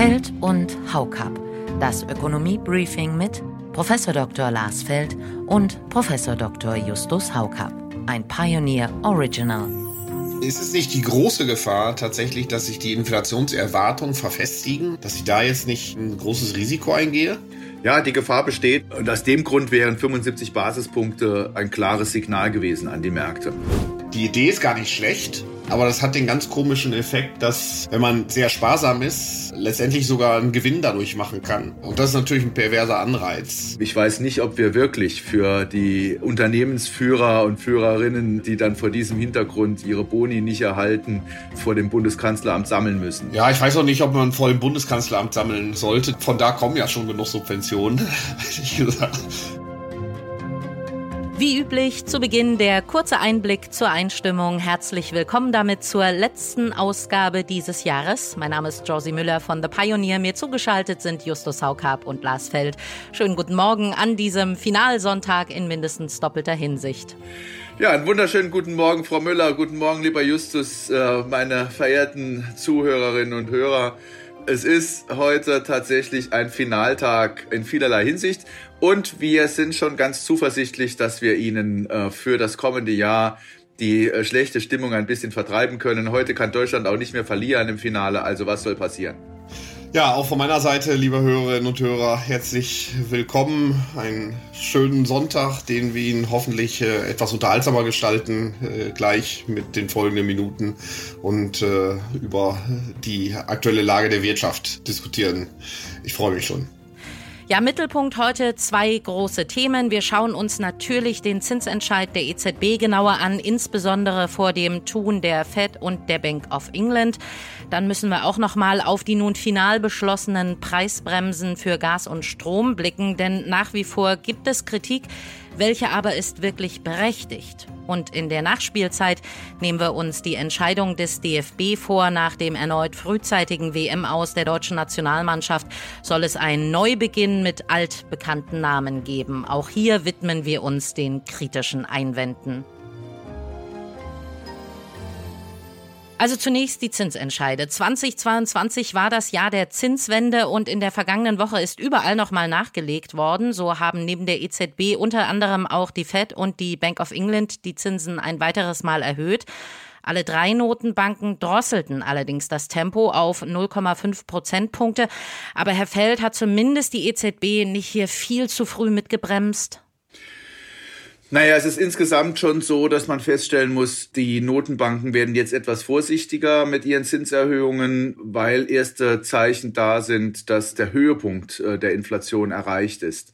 Feld und Haukap. Das Ökonomie-Briefing mit Prof. Dr. Lars Feld und Prof. Dr. Justus Haukap. Ein Pioneer Original. Ist es nicht die große Gefahr tatsächlich, dass sich die Inflationserwartungen verfestigen, dass ich da jetzt nicht ein großes Risiko eingehe? Ja, die Gefahr besteht. Und aus dem Grund wären 75 Basispunkte ein klares Signal gewesen an die Märkte. Die Idee ist gar nicht schlecht. Aber das hat den ganz komischen Effekt, dass, wenn man sehr sparsam ist, letztendlich sogar einen Gewinn dadurch machen kann. Und das ist natürlich ein perverser Anreiz. Ich weiß nicht, ob wir wirklich für die Unternehmensführer und Führerinnen, die dann vor diesem Hintergrund ihre Boni nicht erhalten, vor dem Bundeskanzleramt sammeln müssen. Ja, ich weiß auch nicht, ob man vor dem Bundeskanzleramt sammeln sollte. Von da kommen ja schon genug Subventionen, ehrlich gesagt. Wie üblich zu Beginn der kurze Einblick zur Einstimmung. Herzlich willkommen damit zur letzten Ausgabe dieses Jahres. Mein Name ist Josie Müller von The Pioneer. Mir zugeschaltet sind Justus Haukap und Lars Feld. Schönen guten Morgen an diesem Finalsonntag in mindestens doppelter Hinsicht. Ja, einen wunderschönen guten Morgen, Frau Müller. Guten Morgen, lieber Justus, äh, meine verehrten Zuhörerinnen und Hörer. Es ist heute tatsächlich ein Finaltag in vielerlei Hinsicht und wir sind schon ganz zuversichtlich, dass wir Ihnen äh, für das kommende Jahr die äh, schlechte Stimmung ein bisschen vertreiben können. Heute kann Deutschland auch nicht mehr verlieren im Finale, also was soll passieren? Ja, auch von meiner Seite, liebe Hörerinnen und Hörer, herzlich willkommen. Einen schönen Sonntag, den wir Ihnen hoffentlich äh, etwas unterhaltsamer gestalten, äh, gleich mit den folgenden Minuten und äh, über die aktuelle Lage der Wirtschaft diskutieren. Ich freue mich schon. Ja, Mittelpunkt heute zwei große Themen. Wir schauen uns natürlich den Zinsentscheid der EZB genauer an, insbesondere vor dem Tun der Fed und der Bank of England. Dann müssen wir auch noch mal auf die nun final beschlossenen Preisbremsen für Gas und Strom blicken, denn nach wie vor gibt es Kritik, welche aber ist wirklich berechtigt. Und in der Nachspielzeit nehmen wir uns die Entscheidung des DFB vor. Nach dem erneut frühzeitigen WM aus der deutschen Nationalmannschaft soll es einen Neubeginn mit altbekannten Namen geben. Auch hier widmen wir uns den kritischen Einwänden. Also zunächst die Zinsentscheide. 2022 war das Jahr der Zinswende und in der vergangenen Woche ist überall nochmal nachgelegt worden. So haben neben der EZB unter anderem auch die Fed und die Bank of England die Zinsen ein weiteres Mal erhöht. Alle drei Notenbanken drosselten allerdings das Tempo auf 0,5 Prozentpunkte. Aber Herr Feld hat zumindest die EZB nicht hier viel zu früh mitgebremst. Naja, es ist insgesamt schon so, dass man feststellen muss, die Notenbanken werden jetzt etwas vorsichtiger mit ihren Zinserhöhungen, weil erste Zeichen da sind, dass der Höhepunkt äh, der Inflation erreicht ist.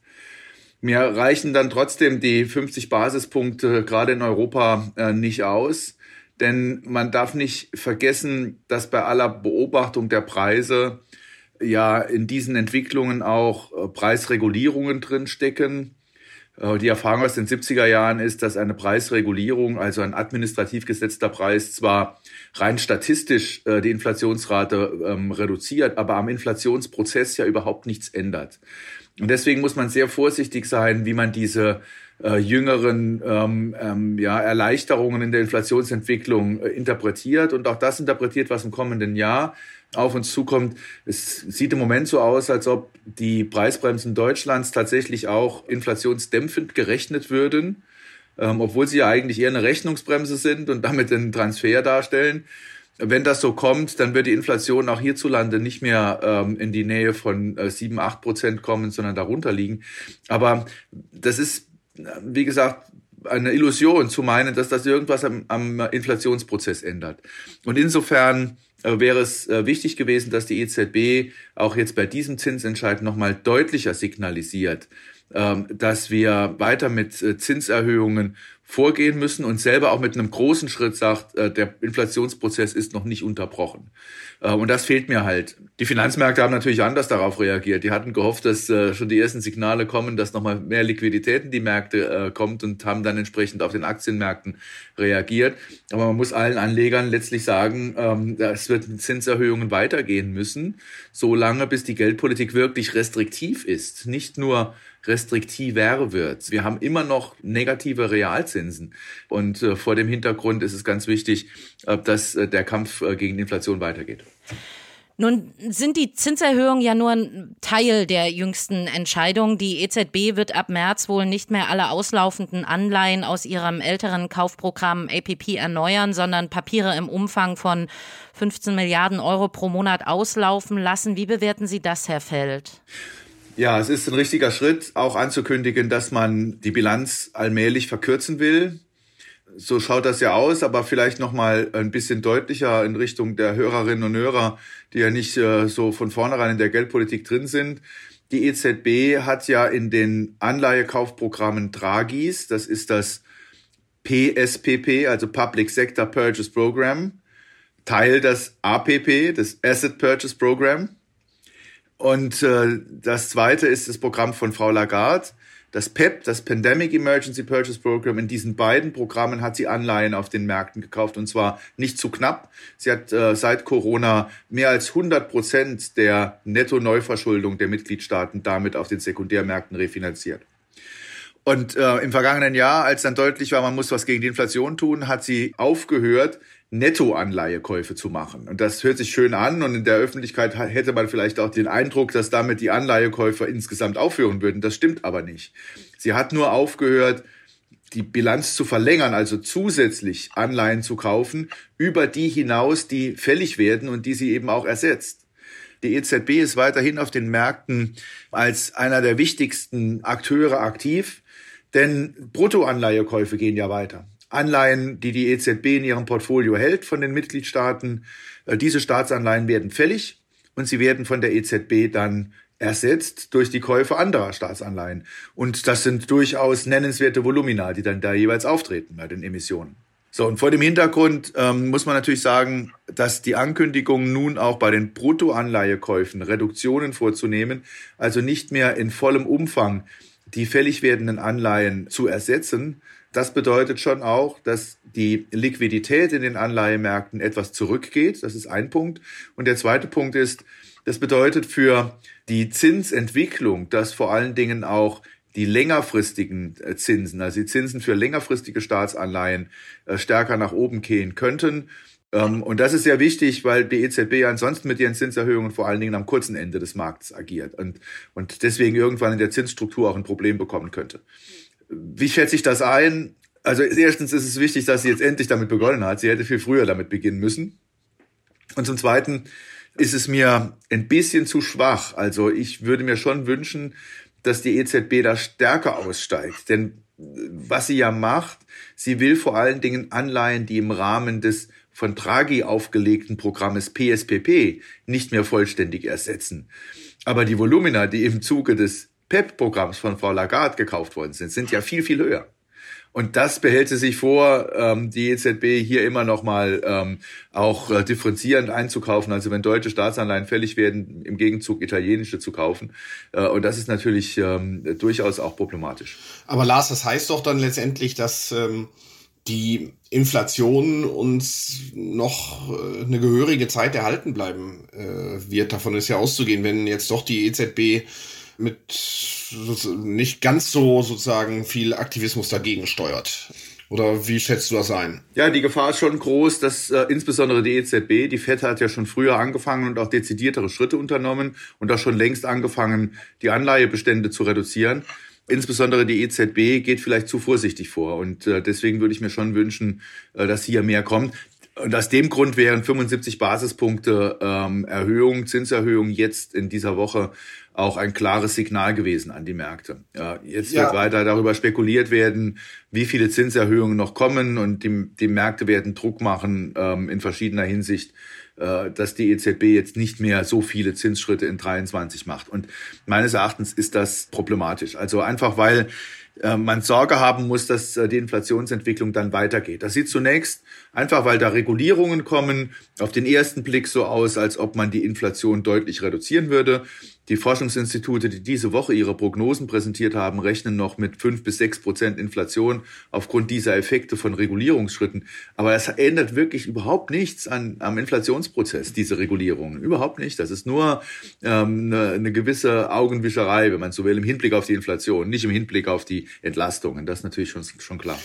Mir reichen dann trotzdem die 50 Basispunkte gerade in Europa äh, nicht aus, denn man darf nicht vergessen, dass bei aller Beobachtung der Preise ja in diesen Entwicklungen auch äh, Preisregulierungen drinstecken die Erfahrung aus den 70er Jahren ist, dass eine Preisregulierung, also ein administrativ gesetzter Preis, zwar rein statistisch äh, die Inflationsrate ähm, reduziert, aber am Inflationsprozess ja überhaupt nichts ändert. Und deswegen muss man sehr vorsichtig sein, wie man diese äh, jüngeren ähm, ähm, ja, Erleichterungen in der Inflationsentwicklung äh, interpretiert und auch das interpretiert, was im kommenden Jahr auf uns zukommt. Es sieht im Moment so aus, als ob die Preisbremsen Deutschlands tatsächlich auch inflationsdämpfend gerechnet würden, ähm, obwohl sie ja eigentlich eher eine Rechnungsbremse sind und damit einen Transfer darstellen. Wenn das so kommt, dann wird die Inflation auch hierzulande nicht mehr ähm, in die Nähe von äh, 7, 8 Prozent kommen, sondern darunter liegen. Aber das ist, wie gesagt, eine Illusion zu meinen, dass das irgendwas am, am Inflationsprozess ändert. Und insofern äh, wäre es äh, wichtig gewesen, dass die EZB auch jetzt bei diesem Zinsentscheid nochmal deutlicher signalisiert, dass wir weiter mit äh, Zinserhöhungen vorgehen müssen und selber auch mit einem großen Schritt sagt, äh, der Inflationsprozess ist noch nicht unterbrochen. Äh, und das fehlt mir halt. Die Finanzmärkte haben natürlich anders darauf reagiert. Die hatten gehofft, dass schon die ersten Signale kommen, dass nochmal mehr Liquidität in die Märkte kommt und haben dann entsprechend auf den Aktienmärkten reagiert. Aber man muss allen Anlegern letztlich sagen, ähm, es wird mit Zinserhöhungen weitergehen müssen, solange bis die Geldpolitik wirklich restriktiv ist. Nicht nur restriktiver wird. Wir haben immer noch negative Realzinsen. Und äh, vor dem Hintergrund ist es ganz wichtig, äh, dass äh, der Kampf gegen Inflation weitergeht. Nun sind die Zinserhöhungen ja nur ein Teil der jüngsten Entscheidung. Die EZB wird ab März wohl nicht mehr alle auslaufenden Anleihen aus ihrem älteren Kaufprogramm APP erneuern, sondern Papiere im Umfang von 15 Milliarden Euro pro Monat auslaufen lassen. Wie bewerten Sie das, Herr Feld? Ja, es ist ein richtiger Schritt, auch anzukündigen, dass man die Bilanz allmählich verkürzen will so schaut das ja aus, aber vielleicht noch mal ein bisschen deutlicher in Richtung der Hörerinnen und Hörer, die ja nicht äh, so von vornherein in der Geldpolitik drin sind. Die EZB hat ja in den Anleihekaufprogrammen Dragis, das ist das PSPP, also Public Sector Purchase Program, Teil des APP, des Asset Purchase Program. Und äh, das zweite ist das Programm von Frau Lagarde, das PEP, das Pandemic Emergency Purchase Program, in diesen beiden Programmen hat sie Anleihen auf den Märkten gekauft und zwar nicht zu knapp. Sie hat äh, seit Corona mehr als 100 Prozent der Netto-Neuverschuldung der Mitgliedstaaten damit auf den Sekundärmärkten refinanziert. Und äh, im vergangenen Jahr, als dann deutlich war, man muss was gegen die Inflation tun, hat sie aufgehört, Nettoanleihekäufe zu machen. Und das hört sich schön an und in der Öffentlichkeit hätte man vielleicht auch den Eindruck, dass damit die Anleihekäufer insgesamt aufhören würden. Das stimmt aber nicht. Sie hat nur aufgehört, die Bilanz zu verlängern, also zusätzlich Anleihen zu kaufen, über die hinaus, die fällig werden und die sie eben auch ersetzt. Die EZB ist weiterhin auf den Märkten als einer der wichtigsten Akteure aktiv, denn Bruttoanleihekäufe gehen ja weiter. Anleihen, die die EZB in ihrem Portfolio hält von den Mitgliedstaaten. Äh, diese Staatsanleihen werden fällig und sie werden von der EZB dann ersetzt durch die Käufe anderer Staatsanleihen. Und das sind durchaus nennenswerte Volumina, die dann da jeweils auftreten bei den Emissionen. So, und vor dem Hintergrund ähm, muss man natürlich sagen, dass die Ankündigung nun auch bei den Bruttoanleihekäufen Reduktionen vorzunehmen, also nicht mehr in vollem Umfang die fällig werdenden Anleihen zu ersetzen, das bedeutet schon auch, dass die Liquidität in den Anleihemärkten etwas zurückgeht. Das ist ein Punkt. Und der zweite Punkt ist, das bedeutet für die Zinsentwicklung, dass vor allen Dingen auch die längerfristigen äh, Zinsen, also die Zinsen für längerfristige Staatsanleihen äh, stärker nach oben gehen könnten. Ähm, und das ist sehr wichtig, weil die EZB ansonsten mit ihren Zinserhöhungen vor allen Dingen am kurzen Ende des Marktes agiert und, und deswegen irgendwann in der Zinsstruktur auch ein Problem bekommen könnte. Wie schätze ich das ein? Also erstens ist es wichtig, dass sie jetzt endlich damit begonnen hat. Sie hätte viel früher damit beginnen müssen. Und zum Zweiten ist es mir ein bisschen zu schwach. Also ich würde mir schon wünschen, dass die EZB da stärker aussteigt. Denn was sie ja macht, sie will vor allen Dingen Anleihen, die im Rahmen des von Draghi aufgelegten Programmes PSPP nicht mehr vollständig ersetzen. Aber die Volumina, die im Zuge des PEP-Programms von Frau Lagarde gekauft worden sind, sind ja viel, viel höher. Und das behält sie sich vor, ähm, die EZB hier immer noch mal ähm, auch äh, differenzierend einzukaufen. Also wenn deutsche Staatsanleihen fällig werden, im Gegenzug italienische zu kaufen. Äh, und das ist natürlich ähm, durchaus auch problematisch. Aber Lars, das heißt doch dann letztendlich, dass ähm, die Inflation uns noch äh, eine gehörige Zeit erhalten bleiben äh, wird. Davon ist ja auszugehen, wenn jetzt doch die EZB mit nicht ganz so sozusagen viel Aktivismus dagegen steuert. Oder wie schätzt du das ein? Ja, die Gefahr ist schon groß, dass äh, insbesondere die EZB, die FED hat ja schon früher angefangen und auch dezidiertere Schritte unternommen und auch schon längst angefangen, die Anleihebestände zu reduzieren. Insbesondere die EZB geht vielleicht zu vorsichtig vor und äh, deswegen würde ich mir schon wünschen, äh, dass hier mehr kommt. Und aus dem Grund wären 75 Basispunkte ähm, Erhöhung, Zinserhöhung jetzt in dieser Woche auch ein klares Signal gewesen an die Märkte. Ja, jetzt ja. wird weiter darüber spekuliert werden, wie viele Zinserhöhungen noch kommen und die, die Märkte werden Druck machen ähm, in verschiedener Hinsicht, äh, dass die EZB jetzt nicht mehr so viele Zinsschritte in 23 macht. Und meines Erachtens ist das problematisch. Also einfach weil man Sorge haben muss, dass äh, die Inflationsentwicklung dann weitergeht. Das sieht zunächst einfach, weil da Regulierungen kommen, auf den ersten Blick so aus, als ob man die Inflation deutlich reduzieren würde. Die Forschungsinstitute, die diese Woche ihre Prognosen präsentiert haben, rechnen noch mit fünf bis sechs Prozent Inflation aufgrund dieser Effekte von Regulierungsschritten. Aber es ändert wirklich überhaupt nichts an, am Inflationsprozess, diese Regulierungen. Überhaupt nicht. Das ist nur ähm, eine, eine gewisse Augenwischerei, wenn man so will, im Hinblick auf die Inflation, nicht im Hinblick auf die Entlastungen. Das ist natürlich schon, schon klar.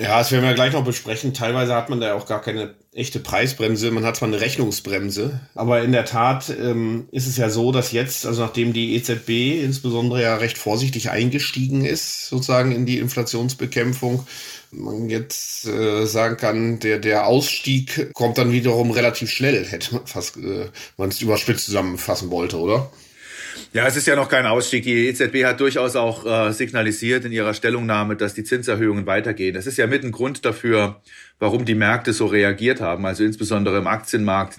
Ja, das werden wir gleich noch besprechen. Teilweise hat man da auch gar keine echte Preisbremse, man hat zwar eine Rechnungsbremse, aber in der Tat ähm, ist es ja so, dass jetzt, also nachdem die EZB insbesondere ja recht vorsichtig eingestiegen ist, sozusagen in die Inflationsbekämpfung, man jetzt äh, sagen kann, der, der Ausstieg kommt dann wiederum relativ schnell, hätte man fast, äh, man es überspitzt zusammenfassen wollte, oder? Ja, es ist ja noch kein Ausstieg. Die EZB hat durchaus auch äh, signalisiert in ihrer Stellungnahme, dass die Zinserhöhungen weitergehen. Das ist ja mit ein Grund dafür, warum die Märkte so reagiert haben, also insbesondere im Aktienmarkt.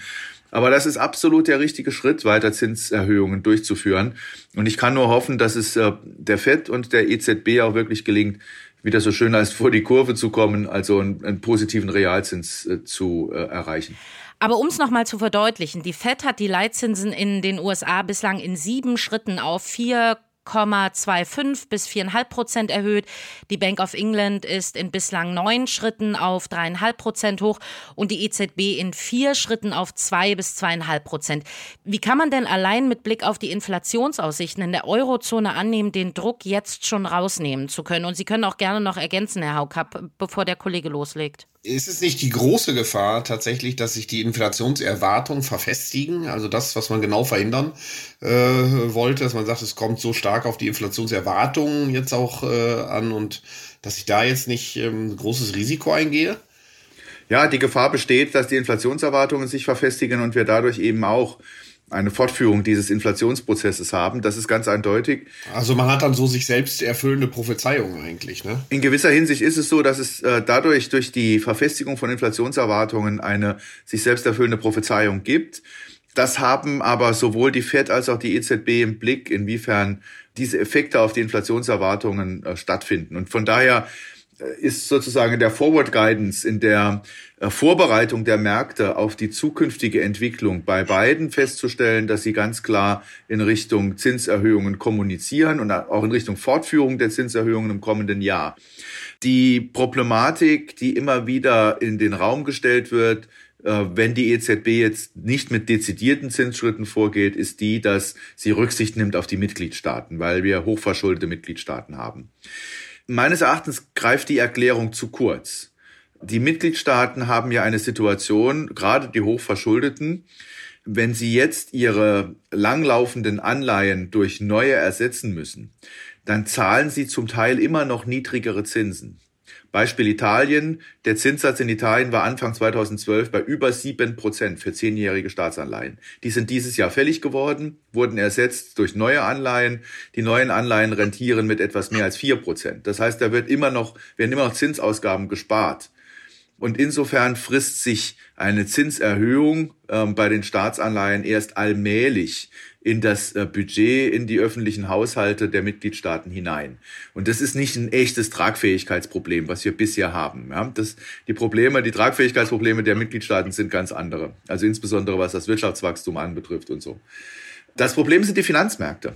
Aber das ist absolut der richtige Schritt, weiter Zinserhöhungen durchzuführen. Und ich kann nur hoffen, dass es äh, der FED und der EZB auch wirklich gelingt, wieder so schön heißt, vor die Kurve zu kommen, also einen, einen positiven Realzins äh, zu äh, erreichen. Aber um es nochmal zu verdeutlichen, die Fed hat die Leitzinsen in den USA bislang in sieben Schritten auf 4 4,25 bis 4,5 Prozent erhöht. Die Bank of England ist in bislang neun Schritten auf 3,5 Prozent hoch und die EZB in vier Schritten auf 2 bis 2,5 Prozent. Wie kann man denn allein mit Blick auf die Inflationsaussichten in der Eurozone annehmen, den Druck jetzt schon rausnehmen zu können? Und Sie können auch gerne noch ergänzen, Herr Haukapp, bevor der Kollege loslegt ist es nicht die große Gefahr tatsächlich, dass sich die Inflationserwartungen verfestigen? Also das, was man genau verhindern äh, wollte, dass man sagt, es kommt so stark auf die Inflationserwartungen jetzt auch äh, an und dass ich da jetzt nicht ähm, großes Risiko eingehe? Ja, die Gefahr besteht, dass die Inflationserwartungen sich verfestigen und wir dadurch eben auch eine Fortführung dieses Inflationsprozesses haben. Das ist ganz eindeutig. Also man hat dann so sich selbst erfüllende Prophezeiungen eigentlich, ne? In gewisser Hinsicht ist es so, dass es äh, dadurch durch die Verfestigung von Inflationserwartungen eine sich selbst erfüllende Prophezeiung gibt. Das haben aber sowohl die Fed als auch die EZB im Blick, inwiefern diese Effekte auf die Inflationserwartungen äh, stattfinden. Und von daher ist sozusagen in der Forward Guidance, in der äh, Vorbereitung der Märkte auf die zukünftige Entwicklung bei beiden festzustellen, dass sie ganz klar in Richtung Zinserhöhungen kommunizieren und auch in Richtung Fortführung der Zinserhöhungen im kommenden Jahr. Die Problematik, die immer wieder in den Raum gestellt wird, äh, wenn die EZB jetzt nicht mit dezidierten Zinsschritten vorgeht, ist die, dass sie Rücksicht nimmt auf die Mitgliedstaaten, weil wir hochverschuldete Mitgliedstaaten haben. Meines Erachtens greift die Erklärung zu kurz. Die Mitgliedstaaten haben ja eine Situation, gerade die Hochverschuldeten, wenn sie jetzt ihre langlaufenden Anleihen durch neue ersetzen müssen, dann zahlen sie zum Teil immer noch niedrigere Zinsen. Beispiel Italien. Der Zinssatz in Italien war Anfang 2012 bei über sieben Prozent für zehnjährige Staatsanleihen. Die sind dieses Jahr fällig geworden, wurden ersetzt durch neue Anleihen. Die neuen Anleihen rentieren mit etwas mehr als vier Prozent. Das heißt, da wird immer noch, werden immer noch Zinsausgaben gespart. Und insofern frisst sich eine Zinserhöhung ähm, bei den Staatsanleihen erst allmählich in das äh, Budget, in die öffentlichen Haushalte der Mitgliedstaaten hinein. Und das ist nicht ein echtes Tragfähigkeitsproblem, was wir bisher haben. Ja, das, die Probleme, die Tragfähigkeitsprobleme der Mitgliedstaaten sind ganz andere. Also insbesondere was das Wirtschaftswachstum anbetrifft und so. Das Problem sind die Finanzmärkte.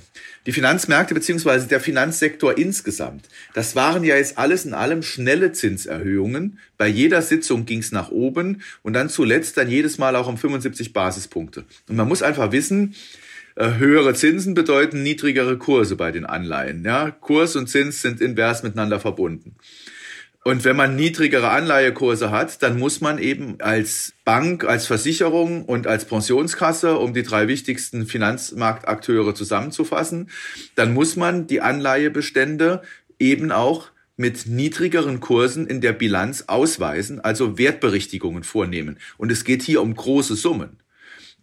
Die Finanzmärkte beziehungsweise der Finanzsektor insgesamt. Das waren ja jetzt alles in allem schnelle Zinserhöhungen. Bei jeder Sitzung ging es nach oben und dann zuletzt dann jedes Mal auch um 75 Basispunkte. Und man muss einfach wissen, höhere Zinsen bedeuten niedrigere Kurse bei den Anleihen. Ja? Kurs und Zins sind invers miteinander verbunden. Und wenn man niedrigere Anleihekurse hat, dann muss man eben als Bank, als Versicherung und als Pensionskasse, um die drei wichtigsten Finanzmarktakteure zusammenzufassen, dann muss man die Anleihebestände eben auch mit niedrigeren Kursen in der Bilanz ausweisen, also Wertberichtigungen vornehmen. Und es geht hier um große Summen.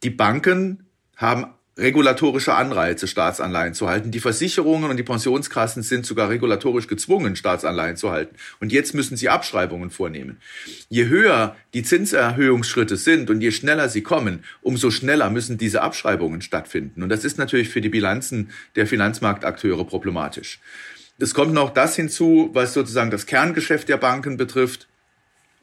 Die Banken haben regulatorische Anreize, Staatsanleihen zu halten. Die Versicherungen und die Pensionskassen sind sogar regulatorisch gezwungen, Staatsanleihen zu halten. Und jetzt müssen sie Abschreibungen vornehmen. Je höher die Zinserhöhungsschritte sind und je schneller sie kommen, umso schneller müssen diese Abschreibungen stattfinden. Und das ist natürlich für die Bilanzen der Finanzmarktakteure problematisch. Es kommt noch das hinzu, was sozusagen das Kerngeschäft der Banken betrifft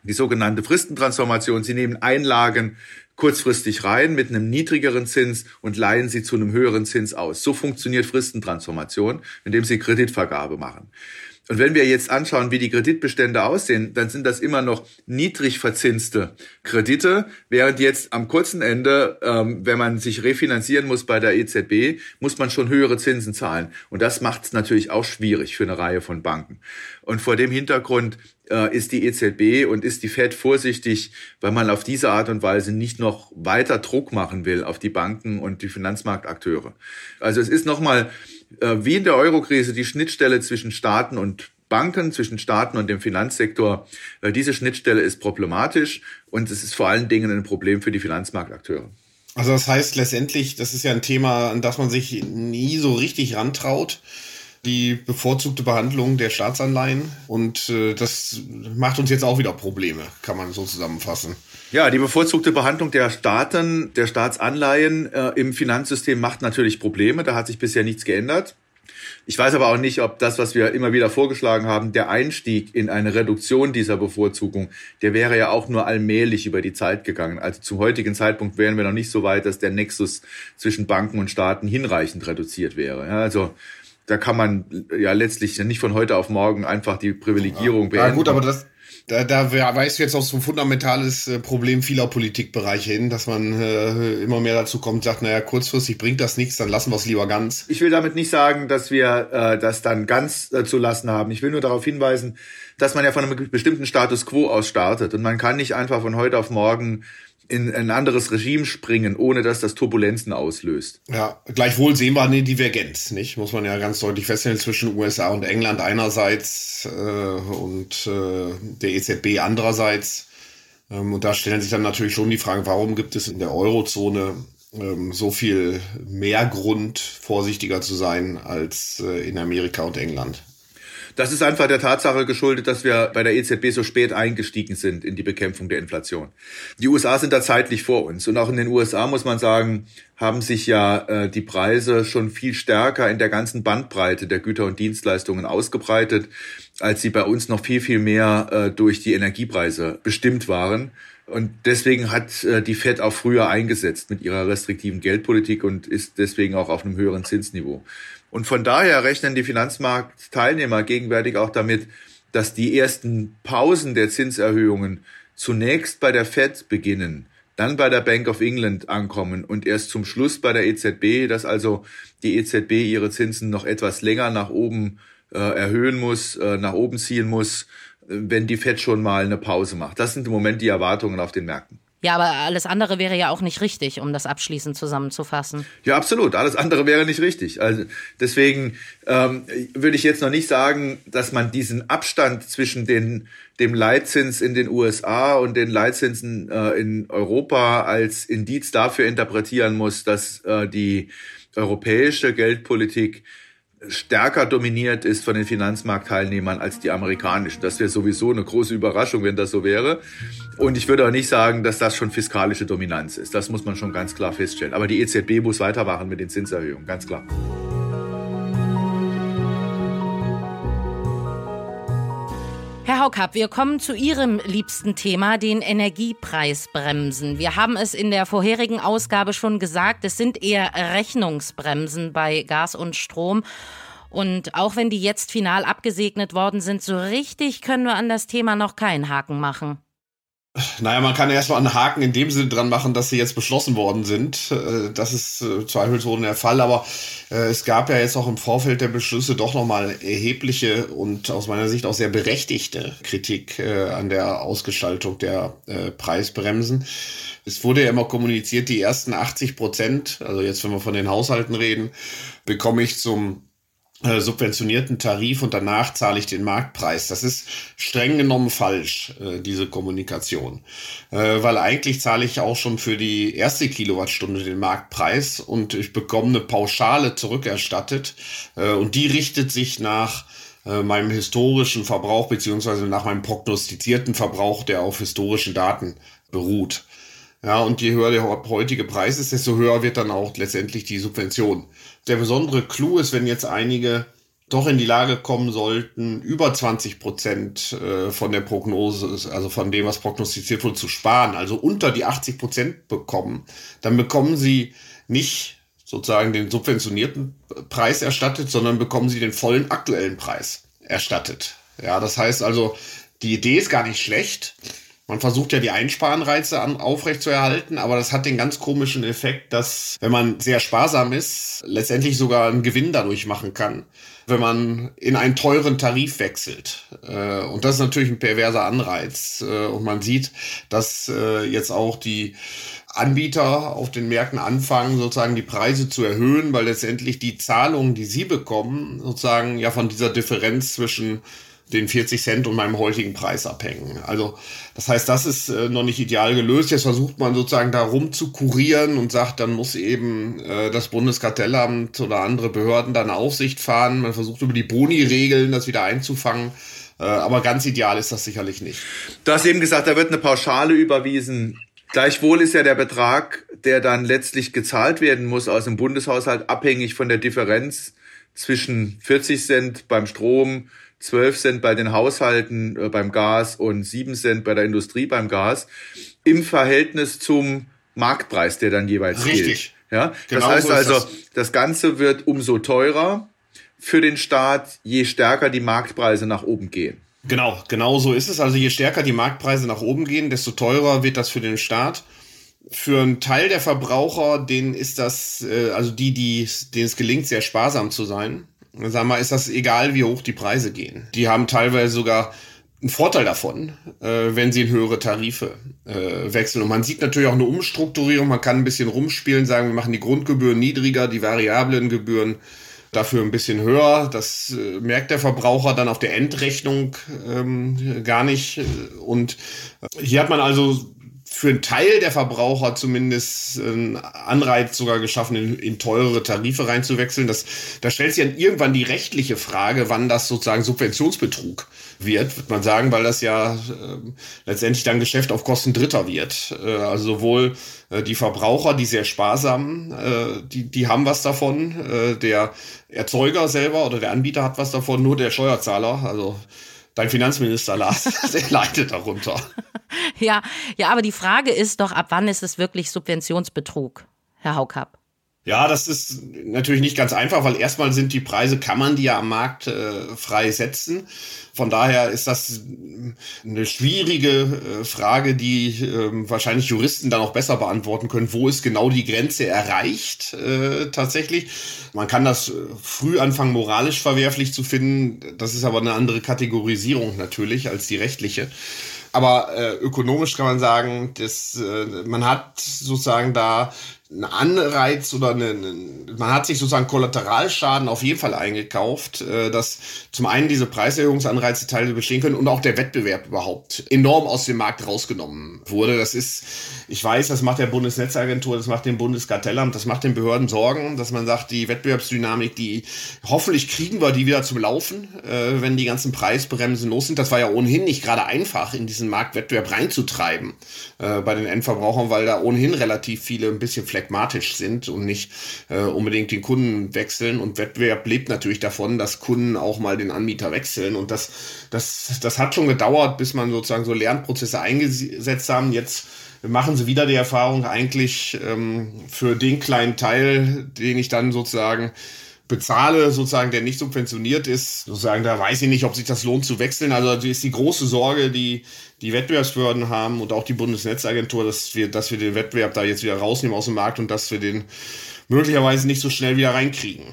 die sogenannte Fristentransformation. Sie nehmen Einlagen kurzfristig rein mit einem niedrigeren Zins und leihen sie zu einem höheren Zins aus. So funktioniert Fristentransformation, indem sie Kreditvergabe machen. Und wenn wir jetzt anschauen, wie die Kreditbestände aussehen, dann sind das immer noch niedrig verzinste Kredite, während jetzt am kurzen Ende, ähm, wenn man sich refinanzieren muss bei der EZB, muss man schon höhere Zinsen zahlen. Und das macht es natürlich auch schwierig für eine Reihe von Banken. Und vor dem Hintergrund ist die EZB und ist die Fed vorsichtig, weil man auf diese Art und Weise nicht noch weiter Druck machen will auf die Banken und die Finanzmarktakteure. Also es ist nochmal äh, wie in der Eurokrise die Schnittstelle zwischen Staaten und Banken, zwischen Staaten und dem Finanzsektor. Äh, diese Schnittstelle ist problematisch und es ist vor allen Dingen ein Problem für die Finanzmarktakteure. Also das heißt letztendlich, das ist ja ein Thema, an das man sich nie so richtig rantraut die bevorzugte Behandlung der Staatsanleihen. Und äh, das macht uns jetzt auch wieder Probleme, kann man so zusammenfassen. Ja, die bevorzugte Behandlung der Staaten, der Staatsanleihen äh, im Finanzsystem macht natürlich Probleme. Da hat sich bisher nichts geändert. Ich weiß aber auch nicht, ob das, was wir immer wieder vorgeschlagen haben, der Einstieg in eine Reduktion dieser Bevorzugung, der wäre ja auch nur allmählich über die Zeit gegangen. Also zum heutigen Zeitpunkt wären wir noch nicht so weit, dass der Nexus zwischen Banken und Staaten hinreichend reduziert wäre. Ja, also da kann man ja letztlich nicht von heute auf morgen einfach die Privilegierung beenden. Ja gut, aber das, da, da weist jetzt auf so ein fundamentales äh, Problem vieler Politikbereiche hin, dass man äh, immer mehr dazu kommt, sagt, naja, kurzfristig bringt das nichts, dann lassen wir es lieber ganz. Ich will damit nicht sagen, dass wir äh, das dann ganz äh, zu lassen haben. Ich will nur darauf hinweisen, dass man ja von einem bestimmten Status quo aus startet und man kann nicht einfach von heute auf morgen in ein anderes Regime springen, ohne dass das Turbulenzen auslöst. Ja, gleichwohl sehen wir eine Divergenz, nicht? Muss man ja ganz deutlich feststellen zwischen USA und England einerseits äh, und äh, der EZB andererseits. Ähm, und da stellen sich dann natürlich schon die Fragen, warum gibt es in der Eurozone ähm, so viel mehr Grund, vorsichtiger zu sein als äh, in Amerika und England? Das ist einfach der Tatsache geschuldet, dass wir bei der EZB so spät eingestiegen sind in die Bekämpfung der Inflation. Die USA sind da zeitlich vor uns. Und auch in den USA muss man sagen, haben sich ja äh, die Preise schon viel stärker in der ganzen Bandbreite der Güter und Dienstleistungen ausgebreitet, als sie bei uns noch viel, viel mehr äh, durch die Energiepreise bestimmt waren. Und deswegen hat äh, die Fed auch früher eingesetzt mit ihrer restriktiven Geldpolitik und ist deswegen auch auf einem höheren Zinsniveau. Und von daher rechnen die Finanzmarktteilnehmer gegenwärtig auch damit, dass die ersten Pausen der Zinserhöhungen zunächst bei der Fed beginnen, dann bei der Bank of England ankommen und erst zum Schluss bei der EZB, dass also die EZB ihre Zinsen noch etwas länger nach oben äh, erhöhen muss, äh, nach oben ziehen muss, äh, wenn die Fed schon mal eine Pause macht. Das sind im Moment die Erwartungen auf den Märkten. Ja, aber alles andere wäre ja auch nicht richtig, um das abschließend zusammenzufassen. Ja, absolut. Alles andere wäre nicht richtig. Also deswegen ähm, würde ich jetzt noch nicht sagen, dass man diesen Abstand zwischen den, dem Leitzins in den USA und den Leitzinsen äh, in Europa als Indiz dafür interpretieren muss, dass äh, die europäische Geldpolitik stärker dominiert ist von den Finanzmarktteilnehmern als die amerikanischen. Das wäre sowieso eine große Überraschung, wenn das so wäre. Und ich würde auch nicht sagen, dass das schon fiskalische Dominanz ist. Das muss man schon ganz klar feststellen. Aber die EZB muss weitermachen mit den Zinserhöhungen, ganz klar. Haukapp, wir kommen zu Ihrem liebsten Thema, den Energiepreisbremsen. Wir haben es in der vorherigen Ausgabe schon gesagt, es sind eher Rechnungsbremsen bei Gas und Strom. Und auch wenn die jetzt final abgesegnet worden sind, so richtig können wir an das Thema noch keinen Haken machen. Naja, man kann erstmal einen Haken in dem Sinne dran machen, dass sie jetzt beschlossen worden sind. Äh, das ist äh, zweifelsohne der Fall, aber äh, es gab ja jetzt auch im Vorfeld der Beschlüsse doch nochmal erhebliche und aus meiner Sicht auch sehr berechtigte Kritik an der Ausgestaltung der Preisbremsen. Es wurde ja immer kommuniziert, die ersten 80 Prozent, also jetzt wenn wir von den Haushalten reden, bekomme ich zum subventionierten Tarif und danach zahle ich den Marktpreis. Das ist streng genommen falsch, äh, diese Kommunikation. Äh, weil eigentlich zahle ich auch schon für die erste Kilowattstunde den Marktpreis und ich bekomme eine Pauschale zurückerstattet und die richtet sich nach meinem historischen Verbrauch beziehungsweise nach meinem prognostizierten Verbrauch, der auf historischen Daten beruht. Ja, und je höher der heutige Preis ist, desto höher wird dann auch letztendlich die Subvention. Der besondere Clou ist, wenn jetzt einige doch in die Lage kommen sollten, über 20 Prozent äh, von der Prognose, also von dem, was prognostiziert wurde, zu sparen, also unter die 80 Prozent bekommen, dann bekommen sie nicht sozusagen den subventionierten Preis erstattet, sondern bekommen sie den vollen aktuellen Preis erstattet. Ja, das heißt also, die Idee ist gar nicht schlecht. Man versucht ja die Einsparanreize an, aufrechtzuerhalten, aber das hat den ganz komischen Effekt, dass, wenn man sehr sparsam ist, letztendlich sogar einen Gewinn dadurch machen kann, wenn man in einen teuren Tarif wechselt. Äh, und das ist natürlich ein perverser Anreiz. Äh, und man sieht, dass äh, jetzt auch die Anbieter auf den Märkten anfangen, sozusagen die Preise zu erhöhen, weil letztendlich die Zahlungen, die sie bekommen, sozusagen ja von dieser Differenz zwischen den 40 Cent und meinem heutigen Preis abhängen. Also das heißt, das ist äh, noch nicht ideal gelöst. Jetzt versucht man sozusagen da rum zu kurieren und sagt, dann muss eben äh, das Bundeskartellamt oder andere Behörden da eine Aufsicht fahren. Man versucht über die Boni-Regeln das wieder einzufangen. Äh, aber ganz ideal ist das sicherlich nicht. Du hast eben gesagt, da wird eine Pauschale überwiesen. Gleichwohl ist ja der Betrag, der dann letztlich gezahlt werden muss aus dem Bundeshaushalt, abhängig von der Differenz zwischen 40 Cent beim Strom, 12 Cent bei den Haushalten äh, beim Gas und 7 Cent bei der Industrie beim Gas im Verhältnis zum Marktpreis, der dann jeweils Richtig. gilt. Ja, genau das heißt so also, das. das Ganze wird umso teurer für den Staat, je stärker die Marktpreise nach oben gehen. Genau, genau so ist es. Also je stärker die Marktpreise nach oben gehen, desto teurer wird das für den Staat. Für einen Teil der Verbraucher, denen ist das, äh, also die, die, denen es gelingt, sehr sparsam zu sein, sag mal, ist das egal, wie hoch die Preise gehen. Die haben teilweise sogar einen Vorteil davon, äh, wenn sie in höhere Tarife äh, wechseln. Und man sieht natürlich auch eine Umstrukturierung. Man kann ein bisschen rumspielen, sagen, wir machen die Grundgebühren niedriger, die variablen Gebühren dafür ein bisschen höher. Das äh, merkt der Verbraucher dann auf der Endrechnung ähm, gar nicht. Und hier hat man also für einen Teil der Verbraucher zumindest einen Anreiz sogar geschaffen, in, in teurere Tarife reinzuwechseln. Das, da stellt sich dann irgendwann die rechtliche Frage, wann das sozusagen Subventionsbetrug wird, wird man sagen, weil das ja äh, letztendlich dann Geschäft auf Kosten Dritter wird. Äh, also sowohl äh, die Verbraucher, die sehr sparsam, äh, die, die haben was davon. Äh, der Erzeuger selber oder der Anbieter hat was davon, nur der Steuerzahler, also dein Finanzminister Lars, der leidet darunter. Ja, ja, aber die Frage ist doch, ab wann ist es wirklich Subventionsbetrug, Herr Haukapp? Ja, das ist natürlich nicht ganz einfach, weil erstmal sind die Preise, kann man die ja am Markt äh, frei setzen. Von daher ist das eine schwierige äh, Frage, die äh, wahrscheinlich Juristen dann auch besser beantworten können. Wo ist genau die Grenze erreicht äh, tatsächlich? Man kann das äh, früh anfangen, moralisch verwerflich zu finden. Das ist aber eine andere Kategorisierung natürlich als die rechtliche. Aber äh, ökonomisch kann man sagen, dass äh, man hat sozusagen da einen Anreiz oder eine, eine, man hat sich sozusagen Kollateralschaden auf jeden Fall eingekauft, äh, dass zum einen diese Preiserhöhungsanreize teilweise bestehen können und auch der Wettbewerb überhaupt enorm aus dem Markt rausgenommen wurde. Das ist, ich weiß, das macht der Bundesnetzagentur, das macht dem Bundeskartellamt, das macht den Behörden Sorgen, dass man sagt, die Wettbewerbsdynamik, die hoffentlich kriegen wir die wieder zum Laufen, äh, wenn die ganzen Preisbremsen los sind. Das war ja ohnehin nicht gerade einfach, in diesen Marktwettbewerb reinzutreiben äh, bei den Endverbrauchern, weil da ohnehin relativ viele ein bisschen flexible phlegmatisch sind und nicht äh, unbedingt den Kunden wechseln. Und Wettbewerb lebt natürlich davon, dass Kunden auch mal den Anbieter wechseln. Und das, das, das hat schon gedauert, bis man sozusagen so Lernprozesse eingesetzt haben. Jetzt machen sie wieder die Erfahrung eigentlich ähm, für den kleinen Teil, den ich dann sozusagen bezahle, sozusagen, der nicht subventioniert ist, sozusagen, da weiß ich nicht, ob sich das lohnt zu wechseln. Also das ist die große Sorge, die die Wettbewerbsbehörden haben und auch die Bundesnetzagentur, dass wir, dass wir den Wettbewerb da jetzt wieder rausnehmen aus dem Markt und dass wir den möglicherweise nicht so schnell wieder reinkriegen.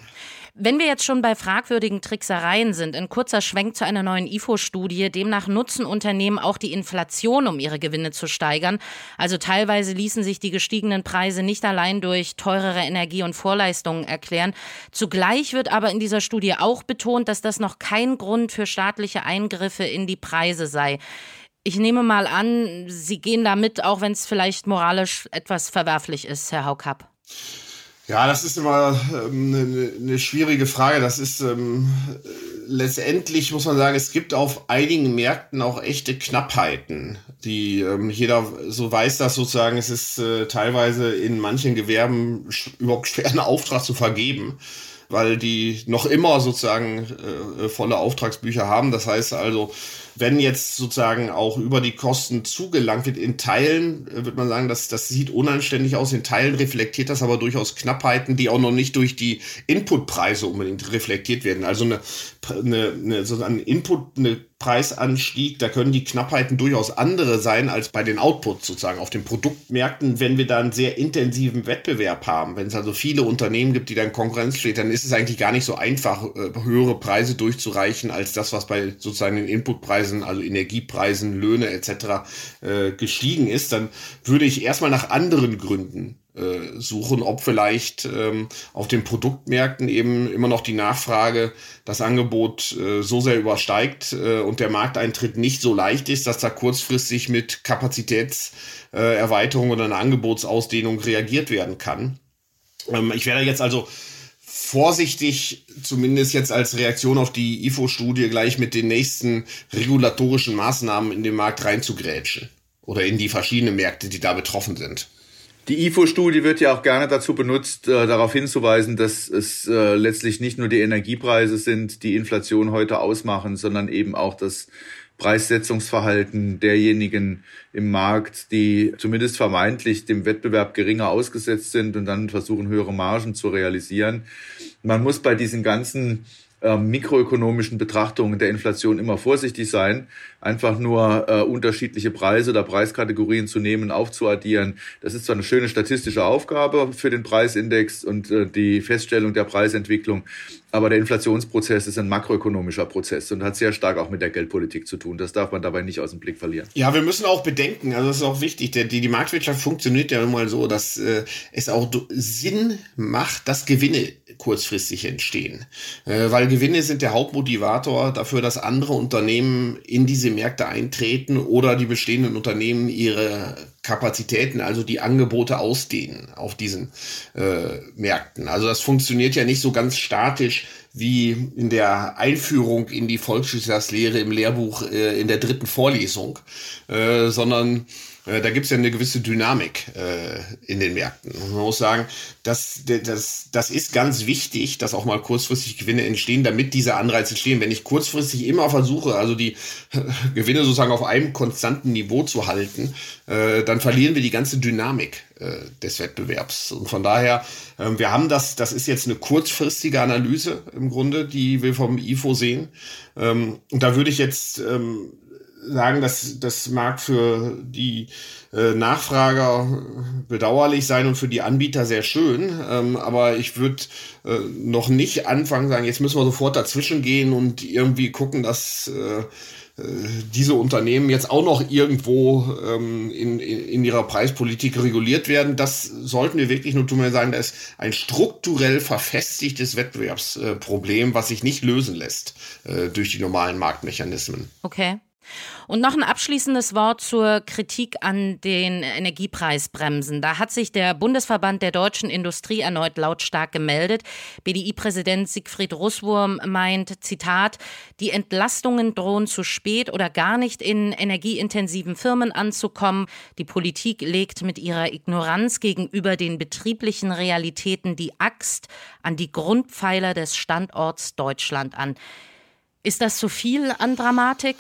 Wenn wir jetzt schon bei fragwürdigen Tricksereien sind, ein kurzer Schwenk zu einer neuen IFO-Studie. Demnach nutzen Unternehmen auch die Inflation, um ihre Gewinne zu steigern. Also teilweise ließen sich die gestiegenen Preise nicht allein durch teurere Energie und Vorleistungen erklären. Zugleich wird aber in dieser Studie auch betont, dass das noch kein Grund für staatliche Eingriffe in die Preise sei. Ich nehme mal an, Sie gehen damit, auch wenn es vielleicht moralisch etwas verwerflich ist, Herr Haukapp. Ja, das ist immer ähm, eine, eine schwierige Frage. Das ist ähm, letztendlich muss man sagen, es gibt auf einigen Märkten auch echte Knappheiten, die ähm, jeder so weiß, dass sozusagen es ist äh, teilweise in manchen Gewerben sch überhaupt schwer, einen Auftrag zu vergeben weil die noch immer sozusagen äh, volle Auftragsbücher haben. Das heißt also, wenn jetzt sozusagen auch über die Kosten zugelangt wird, in Teilen äh, wird man sagen, dass das sieht unanständig aus. In Teilen reflektiert das aber durchaus Knappheiten, die auch noch nicht durch die Inputpreise unbedingt reflektiert werden. Also eine, eine, eine sozusagen Input, eine Preisanstieg, da können die Knappheiten durchaus andere sein als bei den Outputs sozusagen auf den Produktmärkten. Wenn wir da einen sehr intensiven Wettbewerb haben, wenn es also viele Unternehmen gibt, die dann Konkurrenz steht, dann ist es eigentlich gar nicht so einfach, äh, höhere Preise durchzureichen als das, was bei sozusagen den Inputpreisen, also Energiepreisen, Löhne etc. Äh, gestiegen ist. Dann würde ich erstmal nach anderen Gründen suchen, ob vielleicht ähm, auf den Produktmärkten eben immer noch die Nachfrage das Angebot äh, so sehr übersteigt äh, und der Markteintritt nicht so leicht ist, dass da kurzfristig mit Kapazitätserweiterung oder einer Angebotsausdehnung reagiert werden kann. Ähm, ich werde jetzt also vorsichtig, zumindest jetzt als Reaktion auf die IFO-Studie, gleich mit den nächsten regulatorischen Maßnahmen in den Markt reinzugrätschen oder in die verschiedenen Märkte, die da betroffen sind. Die IFO-Studie wird ja auch gerne dazu benutzt, äh, darauf hinzuweisen, dass es äh, letztlich nicht nur die Energiepreise sind, die Inflation heute ausmachen, sondern eben auch das Preissetzungsverhalten derjenigen im Markt, die zumindest vermeintlich dem Wettbewerb geringer ausgesetzt sind und dann versuchen, höhere Margen zu realisieren. Man muss bei diesen ganzen äh, mikroökonomischen Betrachtungen der Inflation immer vorsichtig sein. Einfach nur äh, unterschiedliche Preise oder Preiskategorien zu nehmen, aufzuaddieren. Das ist zwar eine schöne statistische Aufgabe für den Preisindex und äh, die Feststellung der Preisentwicklung, aber der Inflationsprozess ist ein makroökonomischer Prozess und hat sehr stark auch mit der Geldpolitik zu tun. Das darf man dabei nicht aus dem Blick verlieren. Ja, wir müssen auch bedenken, also das ist auch wichtig, die, die Marktwirtschaft funktioniert ja immer so, dass äh, es auch Sinn macht, dass Gewinne kurzfristig entstehen. Äh, weil Gewinne sind der Hauptmotivator dafür, dass andere Unternehmen in diese Märkte eintreten oder die bestehenden Unternehmen ihre Kapazitäten, also die Angebote ausdehnen auf diesen äh, Märkten. Also das funktioniert ja nicht so ganz statisch wie in der Einführung in die Volkswirtschaftslehre im Lehrbuch äh, in der dritten Vorlesung, äh, sondern äh, da gibt es ja eine gewisse Dynamik äh, in den Märkten. Und man muss sagen, das, das, das ist ganz wichtig, dass auch mal kurzfristig Gewinne entstehen, damit diese Anreize entstehen. Wenn ich kurzfristig immer versuche, also die Gewinne sozusagen auf einem konstanten Niveau zu halten, äh, dann verlieren wir die ganze Dynamik äh, des Wettbewerbs. Und von daher, äh, wir haben das, das ist jetzt eine kurzfristige Analyse im Grunde, die wir vom IFO sehen. Ähm, und da würde ich jetzt ähm, sagen, dass das mag für die äh, Nachfrager bedauerlich sein und für die Anbieter sehr schön. Ähm, aber ich würde äh, noch nicht anfangen, sagen, jetzt müssen wir sofort dazwischen gehen und irgendwie gucken, dass äh, äh diese Unternehmen jetzt auch noch irgendwo ähm, in, in, ihrer Preispolitik reguliert werden. Das sollten wir wirklich nur tun, wir sagen, das ist ein strukturell verfestigtes Wettbewerbsproblem, was sich nicht lösen lässt äh, durch die normalen Marktmechanismen. Okay. Und noch ein abschließendes Wort zur Kritik an den Energiepreisbremsen. Da hat sich der Bundesverband der deutschen Industrie erneut lautstark gemeldet. BDI-Präsident Siegfried Russwurm meint, Zitat, die Entlastungen drohen zu spät oder gar nicht in energieintensiven Firmen anzukommen. Die Politik legt mit ihrer Ignoranz gegenüber den betrieblichen Realitäten die Axt an die Grundpfeiler des Standorts Deutschland an. Ist das zu viel an Dramatik?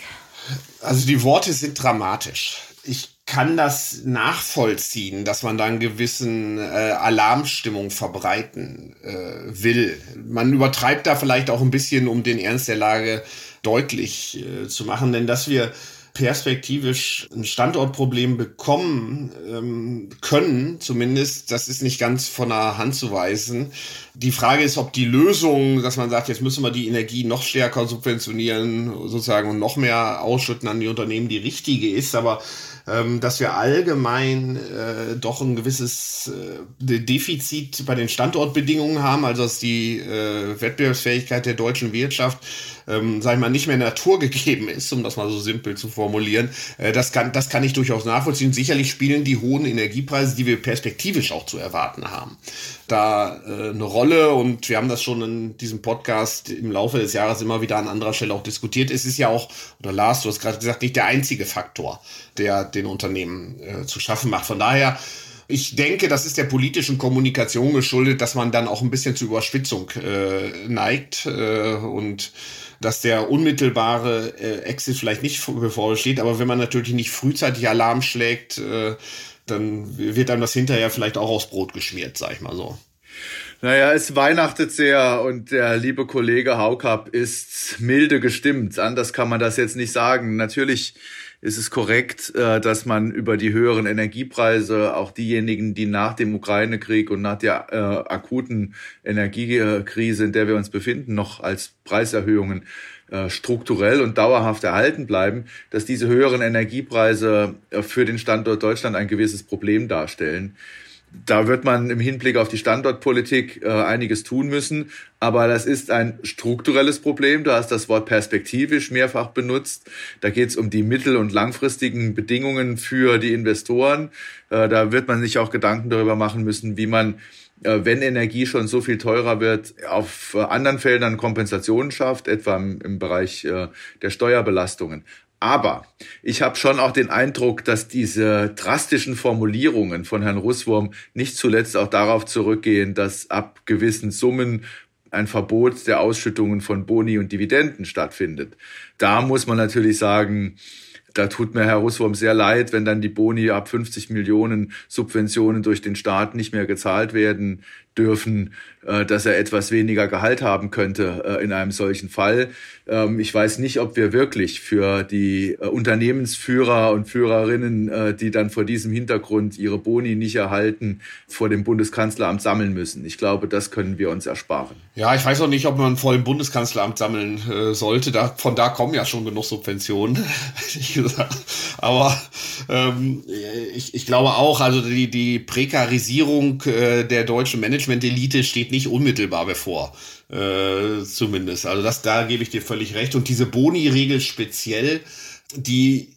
Also die Worte sind dramatisch. Ich kann das nachvollziehen, dass man da einen gewissen äh, Alarmstimmung verbreiten äh, will. Man übertreibt da vielleicht auch ein bisschen, um den Ernst der Lage deutlich äh, zu machen, denn dass wir perspektivisch ein Standortproblem bekommen ähm, können, zumindest, das ist nicht ganz von der Hand zu weisen. Die Frage ist, ob die Lösung, dass man sagt, jetzt müssen wir die Energie noch stärker subventionieren, sozusagen und noch mehr ausschütten an die Unternehmen, die richtige ist. Aber ähm, dass wir allgemein äh, doch ein gewisses äh, Defizit bei den Standortbedingungen haben, also dass die äh, Wettbewerbsfähigkeit der deutschen Wirtschaft, ähm, sag ich mal, nicht mehr naturgegeben ist, um das mal so simpel zu formulieren. Äh, das, kann, das kann ich durchaus nachvollziehen. Sicherlich spielen die hohen Energiepreise, die wir perspektivisch auch zu erwarten haben, da äh, eine Rolle und wir haben das schon in diesem Podcast im Laufe des Jahres immer wieder an anderer Stelle auch diskutiert. Es ist ja auch, oder Lars, du hast gerade gesagt, nicht der einzige Faktor, der den Unternehmen äh, zu schaffen macht. Von daher Ich denke, das ist der politischen Kommunikation geschuldet, dass man dann auch ein bisschen zur Überspitzung äh, neigt äh, und dass der unmittelbare äh, Exit vielleicht nicht bevorsteht, aber wenn man natürlich nicht frühzeitig Alarm schlägt, äh, dann wird einem das hinterher vielleicht auch aufs Brot geschmiert, sag ich mal so. Naja, es weihnachtet sehr und der liebe Kollege Haukap ist milde gestimmt. Anders kann man das jetzt nicht sagen. Natürlich ist es korrekt, äh, dass man über die höheren Energiepreise auch diejenigen, die nach dem Ukraine-Krieg und nach der äh, akuten Energiekrise, in der wir uns befinden, noch als Preiserhöhungen äh, strukturell und dauerhaft erhalten bleiben, dass diese höheren Energiepreise äh, für den Standort Deutschland ein gewisses Problem darstellen. Da wird man im Hinblick auf die Standortpolitik äh, einiges tun müssen. Aber das ist ein strukturelles Problem. Du hast das Wort perspektivisch mehrfach benutzt. Da geht es um die mittel- und langfristigen Bedingungen für die Investoren. Äh, da wird man sich auch Gedanken darüber machen müssen, wie man äh, wenn Energie schon so viel teurer wird, auf äh, anderen Feldern Kompensationen schafft, etwa im, im Bereich äh, der Steuerbelastungen. Aber ich habe schon auch den Eindruck, dass diese drastischen Formulierungen von Herrn Russwurm nicht zuletzt auch darauf zurückgehen, dass ab gewissen Summen ein Verbot der Ausschüttungen von Boni und Dividenden stattfindet. Da muss man natürlich sagen, da tut mir Herr Russwurm sehr leid, wenn dann die Boni ab 50 Millionen Subventionen durch den Staat nicht mehr gezahlt werden dürfen, äh, dass er etwas weniger Gehalt haben könnte äh, in einem solchen Fall. Ähm, ich weiß nicht, ob wir wirklich für die äh, Unternehmensführer und Führerinnen, die dann vor diesem Hintergrund ihre Boni nicht erhalten, vor dem Bundeskanzleramt sammeln müssen. Ich glaube, das können wir uns ersparen. Ja, ich weiß auch nicht, ob man vor dem Bundeskanzleramt sammeln sollte. Da, von da kommen ja schon genug Subventionen. Aber ähm, ich, ich glaube auch, also die, die Prekarisierung äh, der deutschen Management Management-Elite steht nicht unmittelbar bevor. Äh, zumindest. Also das, da gebe ich dir völlig recht. Und diese Boni-Regel speziell, die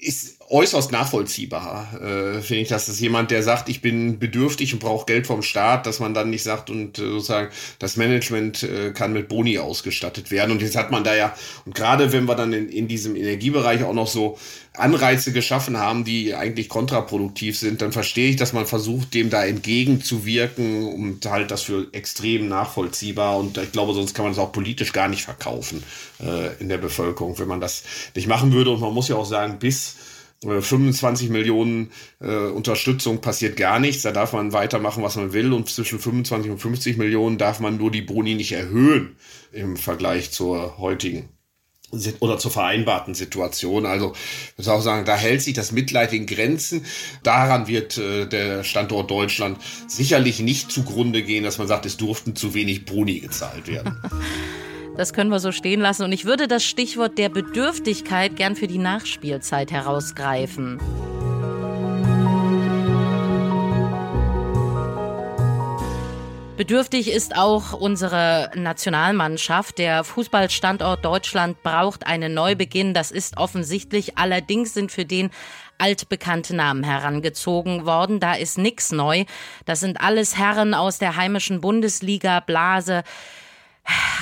ist äußerst nachvollziehbar, äh, finde ich, dass es jemand, der sagt, ich bin bedürftig und brauche Geld vom Staat, dass man dann nicht sagt und äh, sozusagen das Management äh, kann mit Boni ausgestattet werden. Und jetzt hat man da ja, und gerade wenn wir dann in, in diesem Energiebereich auch noch so Anreize geschaffen haben, die eigentlich kontraproduktiv sind, dann verstehe ich, dass man versucht, dem da entgegenzuwirken und halt das für extrem nachvollziehbar. Und ich glaube, sonst kann man es auch politisch gar nicht verkaufen äh, in der Bevölkerung, wenn man das nicht machen würde. Und man muss ja auch sagen, bis 25 Millionen äh, Unterstützung passiert gar nichts. Da darf man weitermachen, was man will. Und zwischen 25 und 50 Millionen darf man nur die Boni nicht erhöhen im Vergleich zur heutigen oder zur vereinbarten Situation. Also ich muss auch sagen, da hält sich das Mitleid in Grenzen. Daran wird äh, der Standort Deutschland sicherlich nicht zugrunde gehen, dass man sagt, es durften zu wenig Boni gezahlt werden. Das können wir so stehen lassen. Und ich würde das Stichwort der Bedürftigkeit gern für die Nachspielzeit herausgreifen. Bedürftig ist auch unsere Nationalmannschaft. Der Fußballstandort Deutschland braucht einen Neubeginn. Das ist offensichtlich. Allerdings sind für den altbekannte Namen herangezogen worden. Da ist nichts neu. Das sind alles Herren aus der heimischen Bundesliga, Blase,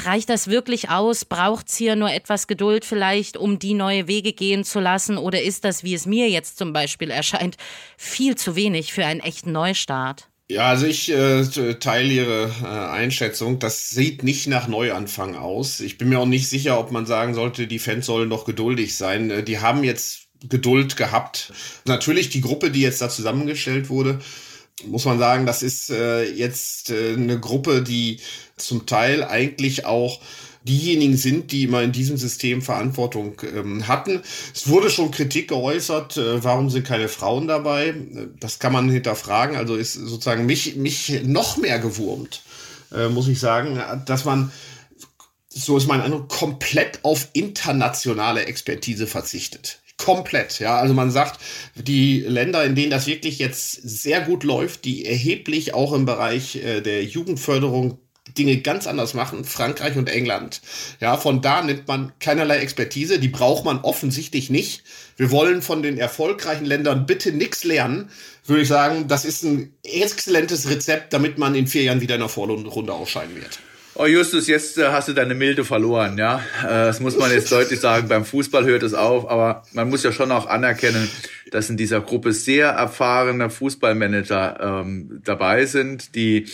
Reicht das wirklich aus? Braucht es hier nur etwas Geduld vielleicht, um die neue Wege gehen zu lassen? Oder ist das, wie es mir jetzt zum Beispiel erscheint, viel zu wenig für einen echten Neustart? Ja, also ich äh, teile Ihre äh, Einschätzung. Das sieht nicht nach Neuanfang aus. Ich bin mir auch nicht sicher, ob man sagen sollte, die Fans sollen noch geduldig sein. Äh, die haben jetzt Geduld gehabt. Natürlich die Gruppe, die jetzt da zusammengestellt wurde, muss man sagen, das ist äh, jetzt äh, eine Gruppe, die zum Teil eigentlich auch diejenigen sind, die immer in diesem System Verantwortung ähm, hatten. Es wurde schon Kritik geäußert, äh, warum sind keine Frauen dabei? Das kann man hinterfragen. Also ist sozusagen mich, mich noch mehr gewurmt, äh, muss ich sagen, dass man, so ist mein Eindruck, komplett auf internationale Expertise verzichtet. Komplett, ja. Also man sagt, die Länder, in denen das wirklich jetzt sehr gut läuft, die erheblich auch im Bereich äh, der Jugendförderung Dinge ganz anders machen, Frankreich und England. Ja, von da nimmt man keinerlei Expertise, die braucht man offensichtlich nicht. Wir wollen von den erfolgreichen Ländern bitte nichts lernen, würde ich sagen, das ist ein exzellentes Rezept, damit man in vier Jahren wieder in der Vorrunde ausscheiden wird. Oh Justus, jetzt äh, hast du deine Milde verloren, ja. Äh, das muss man jetzt deutlich sagen. Beim Fußball hört es auf, aber man muss ja schon auch anerkennen, dass in dieser Gruppe sehr erfahrene Fußballmanager ähm, dabei sind, die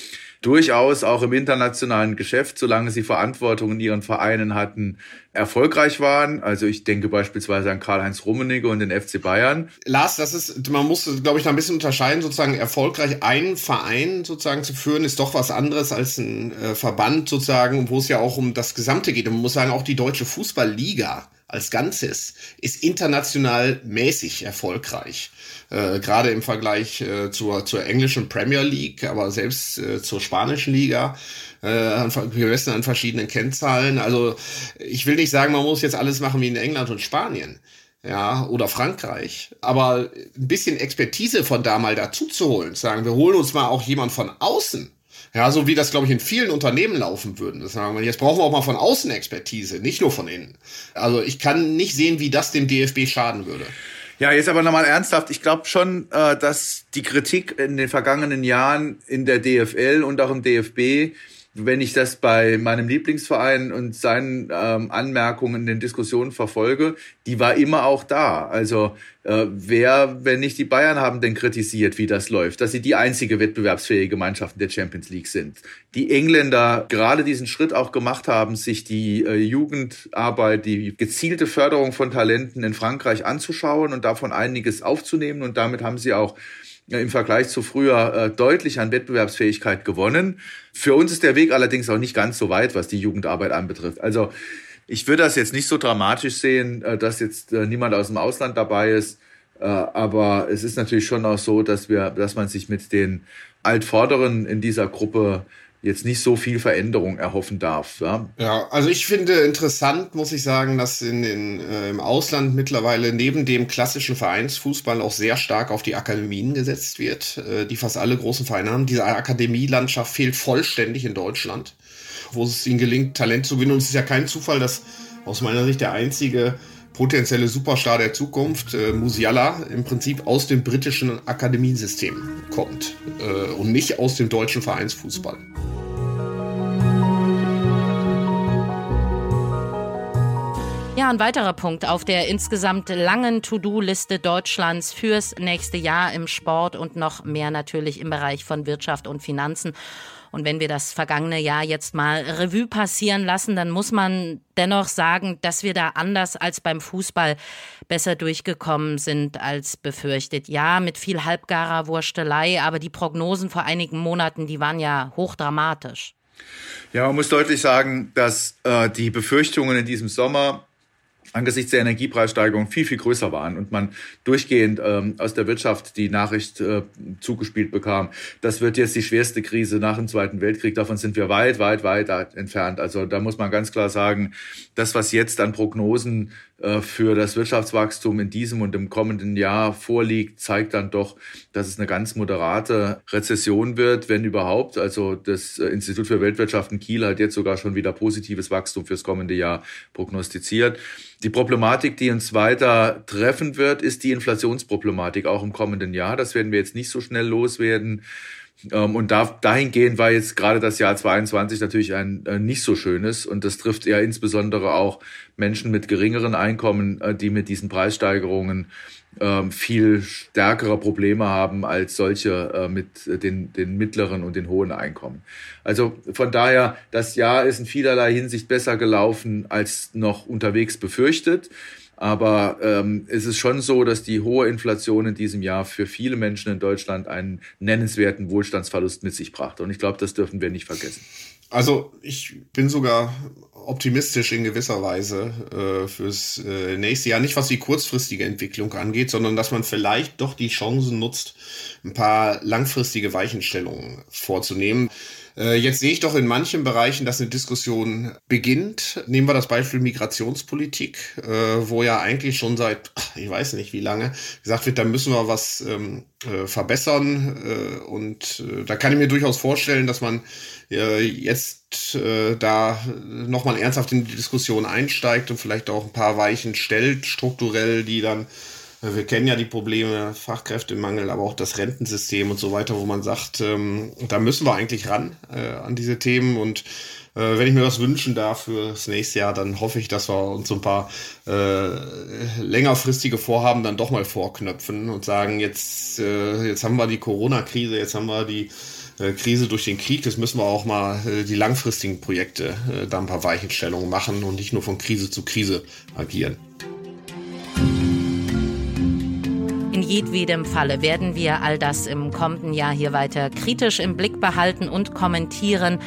durchaus auch im internationalen Geschäft, solange sie Verantwortung in ihren Vereinen hatten, erfolgreich waren. Also ich denke beispielsweise an Karl-Heinz Rummenigge und den FC Bayern. Lars, das ist, man muss, glaube ich, da ein bisschen unterscheiden, sozusagen erfolgreich einen Verein sozusagen zu führen, ist doch was anderes als ein äh, Verband sozusagen, wo es ja auch um das Gesamte geht. Und man muss sagen, auch die deutsche Fußballliga als Ganzes ist international mäßig erfolgreich. Äh, Gerade im Vergleich äh, zur, zur englischen Premier League, aber selbst äh, zur spanischen Liga äh, gemessen an verschiedenen Kennzahlen. Also ich will nicht sagen, man muss jetzt alles machen wie in England und Spanien. Ja, oder Frankreich. Aber ein bisschen Expertise von da mal dazu zu holen, sagen, wir holen uns mal auch jemand von außen. Ja, so wie das, glaube ich, in vielen Unternehmen laufen würden. Jetzt brauchen wir auch mal von außen Expertise, nicht nur von innen. Also ich kann nicht sehen, wie das dem DFB schaden würde. Ja, jetzt aber nochmal ernsthaft. Ich glaube schon, äh, dass die Kritik in den vergangenen Jahren in der DFL und auch im DFB wenn ich das bei meinem Lieblingsverein und seinen ähm, Anmerkungen in den Diskussionen verfolge, die war immer auch da. Also äh, wer, wenn nicht die Bayern haben, denn kritisiert, wie das läuft, dass sie die einzige wettbewerbsfähige Mannschaft in der Champions League sind. Die Engländer gerade diesen Schritt auch gemacht haben, sich die äh, Jugendarbeit, die gezielte Förderung von Talenten in Frankreich anzuschauen und davon einiges aufzunehmen. Und damit haben sie auch im Vergleich zu früher äh, deutlich an Wettbewerbsfähigkeit gewonnen. Für uns ist der Weg allerdings auch nicht ganz so weit, was die Jugendarbeit anbetrifft. Also ich würde das jetzt nicht so dramatisch sehen, äh, dass jetzt äh, niemand aus dem Ausland dabei ist. Aber es ist natürlich schon auch so, dass wir, dass man sich mit den Altvorderen in dieser Gruppe jetzt nicht so viel Veränderung erhoffen darf. Ja, ja also ich finde interessant, muss ich sagen, dass in den, äh, im Ausland mittlerweile neben dem klassischen Vereinsfußball auch sehr stark auf die Akademien gesetzt wird, äh, die fast alle großen Vereine haben. Diese Akademielandschaft fehlt vollständig in Deutschland, wo es ihnen gelingt, Talent zu gewinnen. Und es ist ja kein Zufall, dass aus meiner Sicht der einzige potenzielle Superstar der Zukunft, äh, Musiala, im Prinzip aus dem britischen Akademiesystem kommt äh, und nicht aus dem deutschen Vereinsfußball. Ja, ein weiterer Punkt auf der insgesamt langen To-Do-Liste Deutschlands fürs nächste Jahr im Sport und noch mehr natürlich im Bereich von Wirtschaft und Finanzen. Und wenn wir das vergangene Jahr jetzt mal Revue passieren lassen, dann muss man dennoch sagen, dass wir da anders als beim Fußball besser durchgekommen sind als befürchtet. Ja, mit viel halbgarer Wurstelei, aber die Prognosen vor einigen Monaten, die waren ja hochdramatisch. Ja, man muss deutlich sagen, dass äh, die Befürchtungen in diesem Sommer angesichts der Energiepreissteigerung viel, viel größer waren und man durchgehend ähm, aus der Wirtschaft die Nachricht äh, zugespielt bekam, das wird jetzt die schwerste Krise nach dem Zweiten Weltkrieg. Davon sind wir weit, weit, weit entfernt. Also da muss man ganz klar sagen, das, was jetzt an Prognosen für das Wirtschaftswachstum in diesem und im kommenden Jahr vorliegt, zeigt dann doch, dass es eine ganz moderate Rezession wird, wenn überhaupt. Also das äh, Institut für Weltwirtschaft in Kiel hat jetzt sogar schon wieder positives Wachstum fürs kommende Jahr prognostiziert. Die Problematik, die uns weiter treffen wird, ist die Inflationsproblematik auch im kommenden Jahr. Das werden wir jetzt nicht so schnell loswerden. Ähm, und da, dahingehend war jetzt gerade das Jahr 22 natürlich ein äh, nicht so schönes. Und das trifft ja insbesondere auch Menschen mit geringeren Einkommen, äh, die mit diesen Preissteigerungen ähm, viel stärkere Probleme haben als solche äh, mit den, den mittleren und den hohen Einkommen. Also von daher, das Jahr ist in vielerlei Hinsicht besser gelaufen als noch unterwegs befürchtet. Aber ähm, es ist schon so, dass die hohe Inflation in diesem Jahr für viele Menschen in Deutschland einen nennenswerten Wohlstandsverlust mit sich brachte. Und ich glaube, das dürfen wir nicht vergessen. Also ich bin sogar optimistisch in gewisser Weise äh, fürs äh, nächste Jahr. Nicht was die kurzfristige Entwicklung angeht, sondern dass man vielleicht doch die Chancen nutzt, ein paar langfristige Weichenstellungen vorzunehmen. Äh, jetzt sehe ich doch in manchen Bereichen, dass eine Diskussion beginnt. Nehmen wir das Beispiel Migrationspolitik, äh, wo ja eigentlich schon seit, ich weiß nicht wie lange, gesagt wird, da müssen wir was ähm, äh, verbessern. Und da kann ich mir durchaus vorstellen, dass man jetzt da nochmal ernsthaft in die Diskussion einsteigt und vielleicht auch ein paar Weichen stellt, strukturell, die dann Wir kennen ja die Probleme, Fachkräftemangel, aber auch das Rentensystem und so weiter, wo man sagt, ähm, da müssen wir eigentlich ran äh, an diese Themen und äh, wenn ich mir was wünschen darf für das nächste Jahr, dann hoffe ich, dass wir uns ein paar äh, längerfristige Vorhaben dann doch mal vorknöpfen und sagen, jetzt, äh, jetzt haben wir die Corona-Krise, jetzt haben wir die äh, Krise durch den Krieg, jetzt müssen wir auch mal äh, die langfristigen Projekte da ein paar Weichenstellungen machen und nicht nur von Krise zu Krise agieren. Jedwedem Falle werden wir all das im kommenden Jahr hier weiter kritisch im Blick behalten und kommentieren.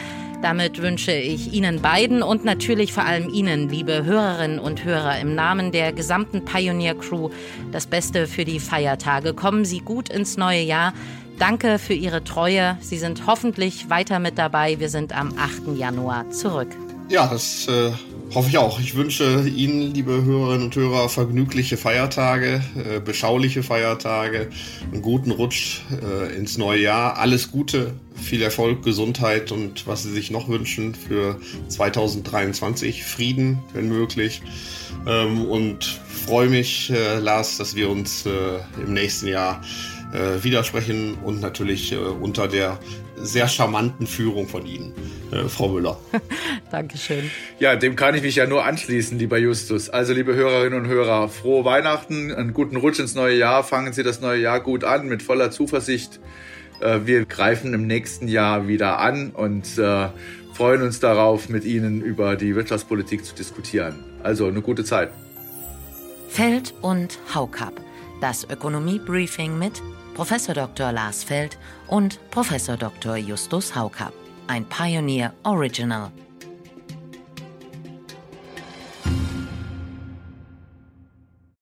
Damit wünsche ich Ihnen beiden und natürlich vor allem Ihnen, liebe Hörerinnen und Hörer, im Namen der gesamten Pioneer Crew das Beste für die Feiertage. Kommen Sie gut ins neue Jahr. Danke für Ihre Treue. Sie sind hoffentlich weiter mit dabei. Wir sind am 8. Januar zurück. Ja, das äh, hoffe ich auch. Ich wünsche Ihnen, liebe Hörerinnen und Hörer, vergnügliche Feiertage, äh, beschauliche Feiertage, einen guten Rutsch äh, ins neue Jahr. Alles Gute, viel Erfolg, Gesundheit und was Sie sich noch wünschen für 2023. Frieden, wenn möglich. Ähm, und freue mich, äh, Lars, dass wir uns äh, im nächsten Jahr äh, widersprechen und natürlich äh, unter der sehr charmanten Führung von Ihnen, äh, Frau Müller. Dankeschön. Ja, dem kann ich mich ja nur anschließen, lieber Justus. Also, liebe Hörerinnen und Hörer, frohe Weihnachten, einen guten Rutsch ins neue Jahr. Fangen Sie das neue Jahr gut an, mit voller Zuversicht. Äh, wir greifen im nächsten Jahr wieder an und äh, freuen uns darauf, mit Ihnen über die Wirtschaftspolitik zu diskutieren. Also, eine gute Zeit. Feld und Haukap. Das Ökonomie-Briefing mit Prof. Dr. Lars Feld und Prof. Dr. Justus Haukapp. Ein Pioneer Original.